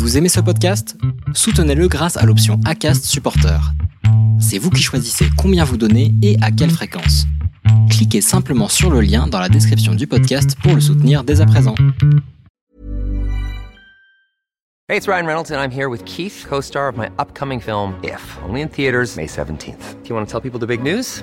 Vous aimez ce podcast? Soutenez-le grâce à l'option ACAST Supporter. C'est vous qui choisissez combien vous donnez et à quelle fréquence. Cliquez simplement sur le lien dans la description du podcast pour le soutenir dès à présent. Hey, it's Ryan Reynolds and I'm here with Keith, co-star of my upcoming film If, only in theaters May 17th. Do you want to tell people the big news?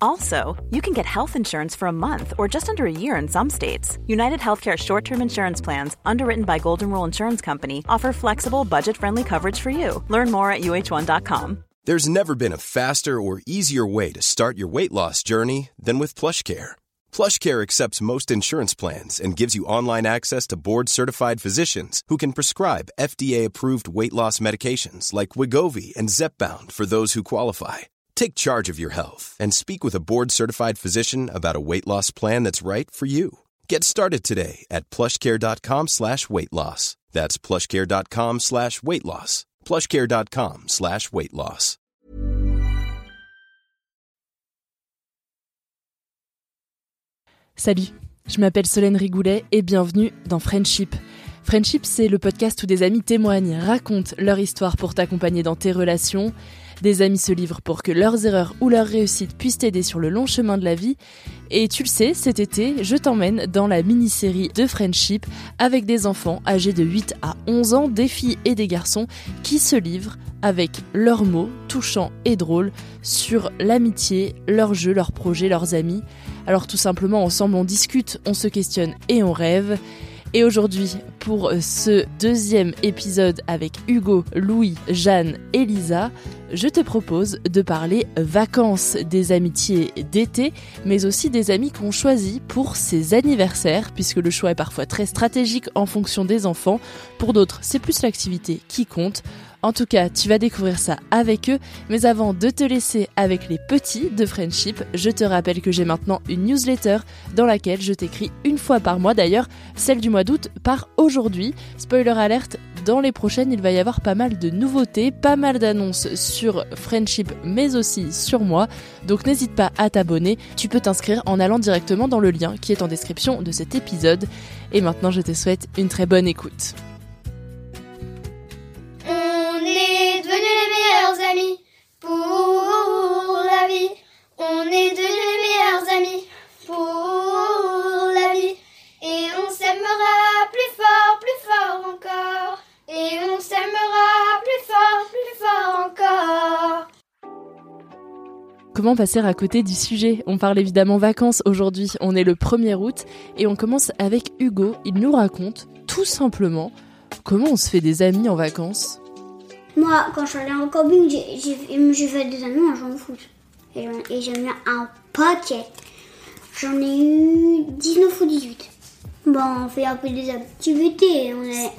Also, you can get health insurance for a month or just under a year in some states. United Healthcare short term insurance plans, underwritten by Golden Rule Insurance Company, offer flexible, budget friendly coverage for you. Learn more at uh1.com. There's never been a faster or easier way to start your weight loss journey than with PlushCare. PlushCare accepts most insurance plans and gives you online access to board-certified physicians who can prescribe FDA-approved weight loss medications like Wigovi and Zepbound for those who qualify. Take charge of your health and speak with a board-certified physician about a weight loss plan that's right for you. Get started today at plushcare.com slash weight loss. That's plushcare.com slash weight loss. plushcare.com slash weight loss. Salut, je m'appelle Solène Rigoulet et bienvenue dans Friendship. Friendship, c'est le podcast où des amis témoignent, racontent leur histoire pour t'accompagner dans tes relations. Des amis se livrent pour que leurs erreurs ou leurs réussites puissent t'aider sur le long chemin de la vie. Et tu le sais, cet été, je t'emmène dans la mini-série de Friendship avec des enfants âgés de 8 à 11 ans, des filles et des garçons qui se livrent avec leurs mots touchants et drôles sur l'amitié, leurs jeux, leurs projets, leurs amis. Alors tout simplement, ensemble, on discute, on se questionne et on rêve. Et aujourd'hui, pour ce deuxième épisode avec Hugo, Louis, Jeanne et Lisa, je te propose de parler vacances, des amitiés d'été, mais aussi des amis qu'on choisit pour ses anniversaires, puisque le choix est parfois très stratégique en fonction des enfants. Pour d'autres, c'est plus l'activité qui compte. En tout cas, tu vas découvrir ça avec eux, mais avant de te laisser avec les petits de Friendship, je te rappelle que j'ai maintenant une newsletter dans laquelle je t'écris une fois par mois, d'ailleurs celle du mois d'août par aujourd'hui. Spoiler alerte, dans les prochaines, il va y avoir pas mal de nouveautés, pas mal d'annonces sur Friendship, mais aussi sur moi. Donc n'hésite pas à t'abonner. Tu peux t'inscrire en allant directement dans le lien qui est en description de cet épisode. Et maintenant, je te souhaite une très bonne écoute. Comment passer à côté du sujet On parle évidemment vacances aujourd'hui, on est le 1er août et on commence avec Hugo. Il nous raconte tout simplement comment on se fait des amis en vacances. Moi, quand je suis allée en camping, j'ai- fait des amis en au foot. Et j'en- ai un paquet. J'en ai eu 19 ou 18. Bon, on fait un peu des activités. On est,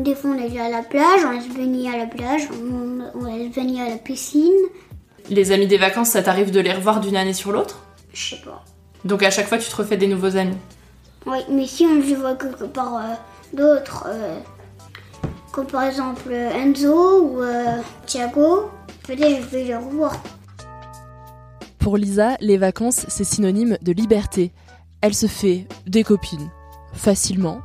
des fois, on est à la plage, on laisse venir à la plage, on, on laisse venir à la piscine. Les amis des vacances, ça t'arrive de les revoir d'une année sur l'autre? Je sais pas. Donc à chaque fois, tu te refais des nouveaux amis. Oui, mais si on les voit quelque part euh, d'autres, euh, comme par exemple euh, Enzo ou euh, Thiago, peut-être je vais les revoir. Pour Lisa, les vacances, c'est synonyme de liberté. Elle se fait des copines, facilement,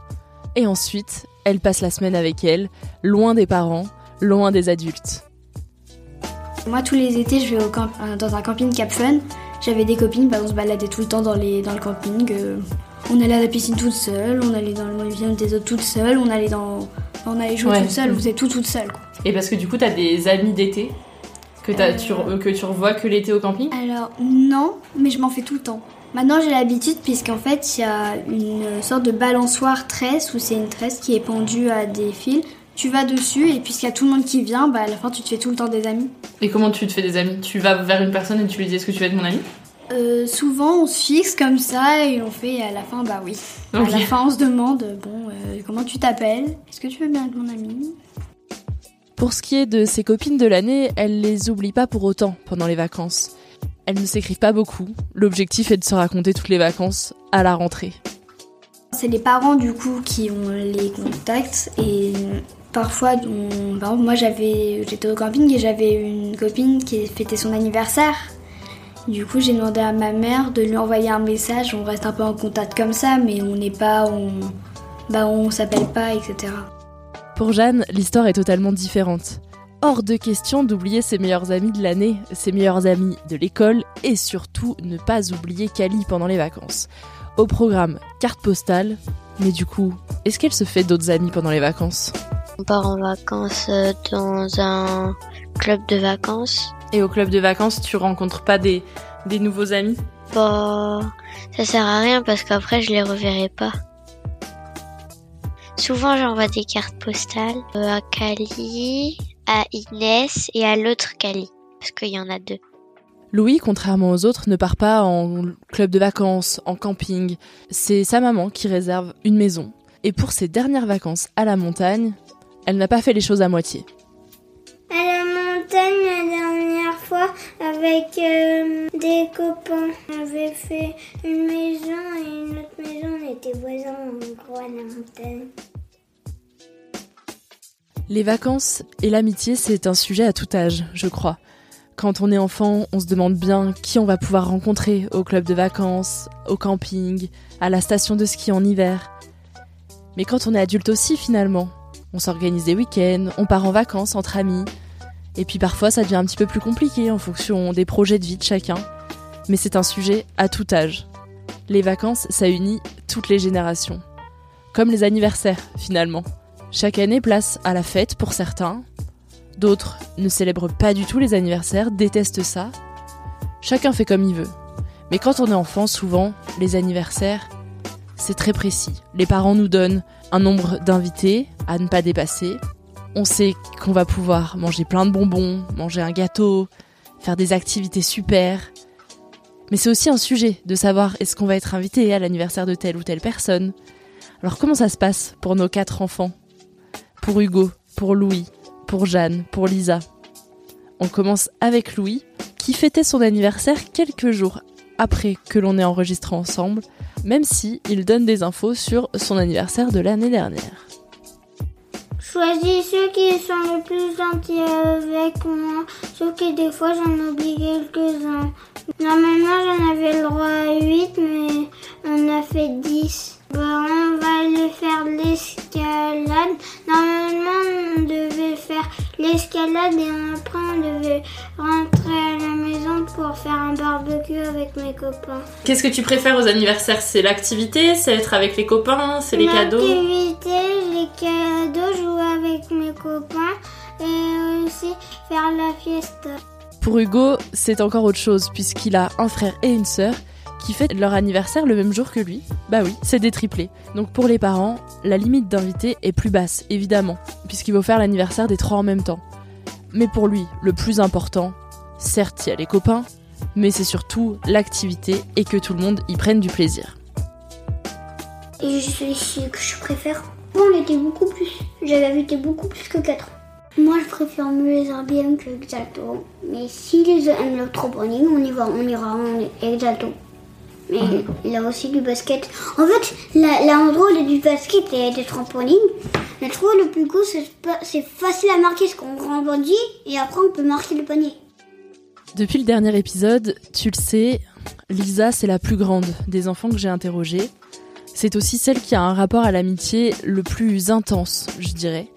et ensuite, elle passe la semaine avec elle, loin des parents, loin des adultes. Moi, tous les étés, je vais au camp- euh, dans un camping Cap Fun. J'avais des copines, bah, on se baladait tout le temps dans, les, dans le camping. euh, on allait à la piscine toute seule, on allait dans le muséum des autres toute seule, on allait dans, on allait jouer Ouais. toute seule, on faisait tout toute seule. Quoi. Et parce que du coup, t'as des amis d'été que, tu, que tu revois que l'été au camping? Alors non, mais je m'en fais tout le temps. Maintenant j'ai l'habitude puisqu'en fait il y a une sorte de balançoire tresse où c'est une tresse qui est pendue à des fils. Tu vas dessus et puisqu'il y a tout le monde qui vient, bah à la fin tu te fais tout le temps des amis. Et comment tu te fais des amis? Tu vas vers une personne et tu lui dis est-ce que tu veux être mon ami? Euh, souvent on se fixe comme ça et on fait et à la fin bah oui. À la fin on se demande bon euh, comment tu t'appelles? Est-ce que tu veux bien être mon ami? Pour ce qui est de ses copines de l'année, elle les oublie pas pour autant pendant les vacances. Elles ne s'écrivent pas beaucoup. L'objectif est de se raconter toutes les vacances à la rentrée. C'est les parents du coup qui ont les contacts et parfois, par exemple, moi j'avais, j'étais au camping et j'avais une copine qui fêtait son anniversaire. Du coup, j'ai demandé à ma mère de lui envoyer un message. On reste un peu en contact comme ça, mais on n'est pas, on, bah, on s'appelle pas, etc. Pour Jeanne, l'histoire est totalement différente. Hors de question d'oublier ses meilleurs amis de l'année, ses meilleurs amis de l'école et surtout ne pas oublier Kali pendant les vacances. Au programme carte postale, mais du coup, est-ce qu'elle se fait d'autres amis pendant les vacances? On part en vacances euh, dans un club de vacances. Et au club de vacances, tu rencontres pas des, des nouveaux amis? Bah, ça sert à rien parce qu'après je les reverrai pas. Souvent j'envoie des cartes postales euh, à Kali, à Inès et à l'autre Kali. Parce qu'il y en a deux. Louis, contrairement aux autres, ne part pas en club de vacances, en camping. C'est sa maman qui réserve une maison. Et pour ses dernières vacances à la montagne, elle n'a pas fait les choses à moitié. À la montagne, la dernière fois, avec euh, des copains, on avait fait une maison et une autre maison. On était voisins en gros à la montagne. Les vacances et l'amitié, c'est un sujet à tout âge, je crois. Quand on est enfant, on se demande bien qui on va pouvoir rencontrer au club de vacances, au camping, à la station de ski en hiver. Mais quand on est adulte aussi, finalement, on s'organise des week-ends, on part en vacances entre amis. Et puis parfois, ça devient un petit peu plus compliqué en fonction des projets de vie de chacun. Mais c'est un sujet à tout âge. Les vacances, ça unit toutes les générations. Comme les anniversaires, finalement. Chaque année, place à la fête pour certains. D'autres ne célèbrent pas du tout les anniversaires, détestent ça. Chacun fait comme il veut. Mais quand on est enfant, souvent, les anniversaires, c'est très précis. Les parents nous donnent un nombre d'invités à ne pas dépasser. On sait qu'on va pouvoir manger plein de bonbons, manger un gâteau, faire des activités super. Mais c'est aussi un sujet de savoir est-ce qu'on va être invité à l'anniversaire de telle ou telle personne? Alors comment ça se passe pour nos quatre enfants? Pour Hugo, pour Louis, pour Jeanne, pour Lisa. On commence avec Louis, qui fêtait son anniversaire quelques jours après que l'on ait enregistré ensemble, même si il donne des infos sur son anniversaire de l'année dernière. Choisis ceux qui sont le plus gentils avec moi, sauf que des fois j'en oublie quelques-uns. Normalement j'en avais le droit à 8, mais on a fait 10. Bah, on va aller faire l'escalade. Normalement on devait faire l'escalade et après on devait rentrer à la maison pour faire un barbecue avec mes copains. Qu'est-ce que tu préfères aux anniversaires? C'est l'activité? C'est être avec les copains? C'est les cadeaux? L'activité, les cadeaux, jouer avec mes copains et aussi faire la fiesta. Pour Hugo, c'est encore autre chose, puisqu'il a un frère et une sœur qui fêtent leur anniversaire le même jour que lui. Bah oui, c'est des triplés. Donc pour les parents, la limite d'invités est plus basse, évidemment, puisqu'il faut faire l'anniversaire des trois en même temps. Mais pour lui, le plus important, certes, il y a les copains, mais c'est surtout l'activité et que tout le monde y prenne du plaisir. Et je suis ce que je préfère. Moi, on était beaucoup plus. J'avais invité beaucoup plus que 4. Moi, je préfère mieux les Airbnb que Exalto. Mais si les aiment le trampoline, on y va, on ira en Exalto. Mais il a aussi du basket. En fait, l'endroit où il y a du basket et des trampolines, je trouve le plus cool, c'est facile à marquer ce qu'on rebondit et après on peut marquer le panier. Depuis le dernier épisode, tu le sais, Lisa, c'est la plus grande des enfants que j'ai interrogés. C'est aussi celle qui a un rapport à l'amitié le plus intense, je dirais.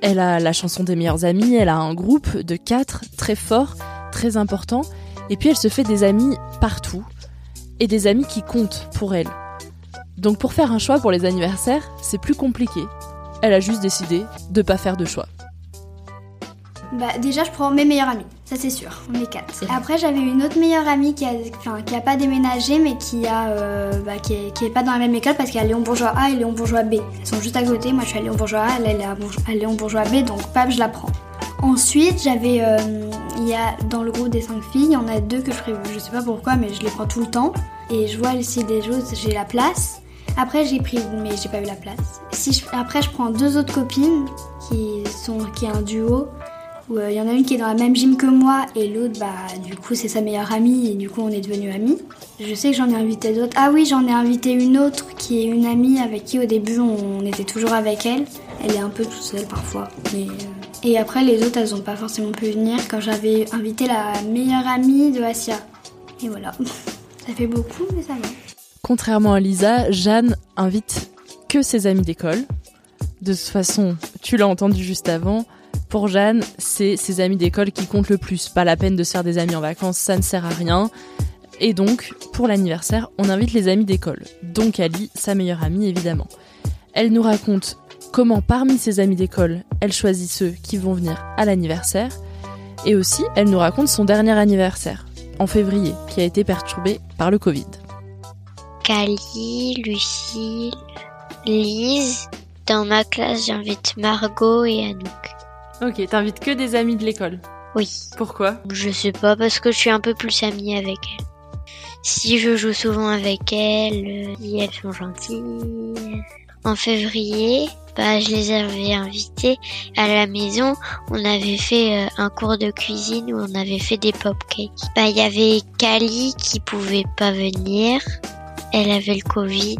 Elle a la chanson des meilleurs amis, elle a un groupe de quatre très fort, très important, et puis elle se fait des amis partout, et des amis qui comptent pour elle. Donc pour faire un choix pour les anniversaires, c'est plus compliqué. Elle a juste décidé de pas faire de choix. Bah, déjà, je prends mes meilleurs amis, ça c'est sûr, on est quatre. Après, j'avais une autre meilleure amie qui a, enfin, qui a pas déménagé, mais qui a, euh, bah, qui, est, qui est pas dans la même école parce qu'elle est Léon Bourgeois A et Léon Bourgeois B. Elles sont juste à côté. Moi, je suis à Léon Bourgeois A, elle, est à, Léon Bourgeois B, donc pap, je la prends. Ensuite, j'avais, euh, il y a dans le groupe des cinq filles, il y en a deux que je, pré- je sais pas pourquoi, mais je les prends tout le temps. Et je vois aussi des choses, j'ai la place. Après, j'ai pris, mais j'ai pas eu la place. Si après, je prends deux autres copines qui sont qui est un duo. Où il y en a une qui est dans la même gym que moi et l'autre, bah, du coup, c'est sa meilleure amie et du coup, on est devenus amis. Je sais que j'en ai invité d'autres. Ah oui, j'en ai invité une autre qui est une amie avec qui au début on était toujours avec elle. Elle est un peu toute seule parfois. Mais, euh, Et après, les autres, elles ont pas forcément pu venir quand j'avais invité la meilleure amie de Asia. Et voilà. Ça fait beaucoup, mais ça va. Contrairement à Lisa, Jeanne invite que ses amis d'école. De toute façon, tu l'as entendu juste avant, pour Jeanne, c'est ses amis d'école qui comptent le plus. Pas la peine de se faire des amis en vacances, ça ne sert à rien. Et donc, pour l'anniversaire, on invite les amis d'école. Donc Ali, sa meilleure amie évidemment. Elle nous raconte comment parmi ses amis d'école, elle choisit ceux qui vont venir à l'anniversaire. Et aussi, elle nous raconte son dernier anniversaire, en février, qui a été perturbé par le Covid. Cali, Lucille, Lise. Dans ma classe, j'invite Margot et Anouk. Ok, t'invites que des amis de l'école. Oui. Pourquoi? Je sais pas, parce que je suis un peu plus amie avec elles. Si je joue souvent avec elles, euh, si elles sont gentilles. En février, bah, je les avais invitées à la maison. On avait fait euh, un cours de cuisine où on avait fait des pop-cakes. Bah, il y avait Kali qui pouvait pas venir. Elle avait le Covid.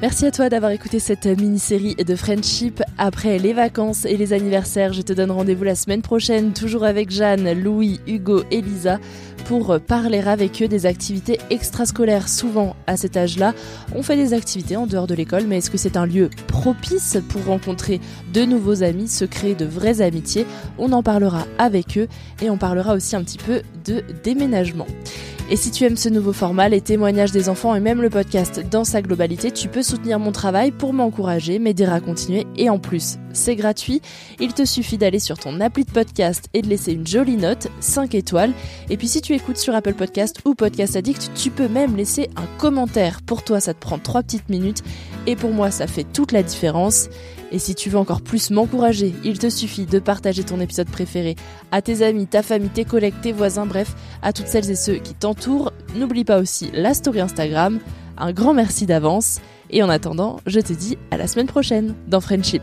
Merci à toi d'avoir écouté cette mini-série de Friendship. Après les vacances et les anniversaires, je te donne rendez-vous la semaine prochaine, toujours avec Jeanne, Louis, Hugo et Lisa, pour parler avec eux des activités extrascolaires. Souvent, à cet âge-là, on fait des activités en dehors de l'école, mais est-ce que c'est un lieu propice pour rencontrer de nouveaux amis, se créer de vraies amitiés? On en parlera avec eux et on parlera aussi un petit peu de déménagement. Et si tu aimes ce nouveau format, les témoignages des enfants et même le podcast dans sa globalité, tu peux soutenir mon travail pour m'encourager, m'aider à continuer et en plus, c'est gratuit. Il te suffit d'aller sur ton appli de podcast et de laisser une jolie note, 5 étoiles. Et puis si tu écoutes sur Apple Podcast ou Podcast Addict, tu peux même laisser un commentaire. Pour toi, ça te prend 3 petites minutes et pour moi, ça fait toute la différence. Et si tu veux encore plus m'encourager, il te suffit de partager ton épisode préféré à tes amis, ta famille, tes collègues, tes voisins, bref, à toutes celles et ceux qui t'entourent. N'oublie pas aussi la story Instagram. Un grand merci d'avance. Et en attendant, je te dis à la semaine prochaine dans Friendship.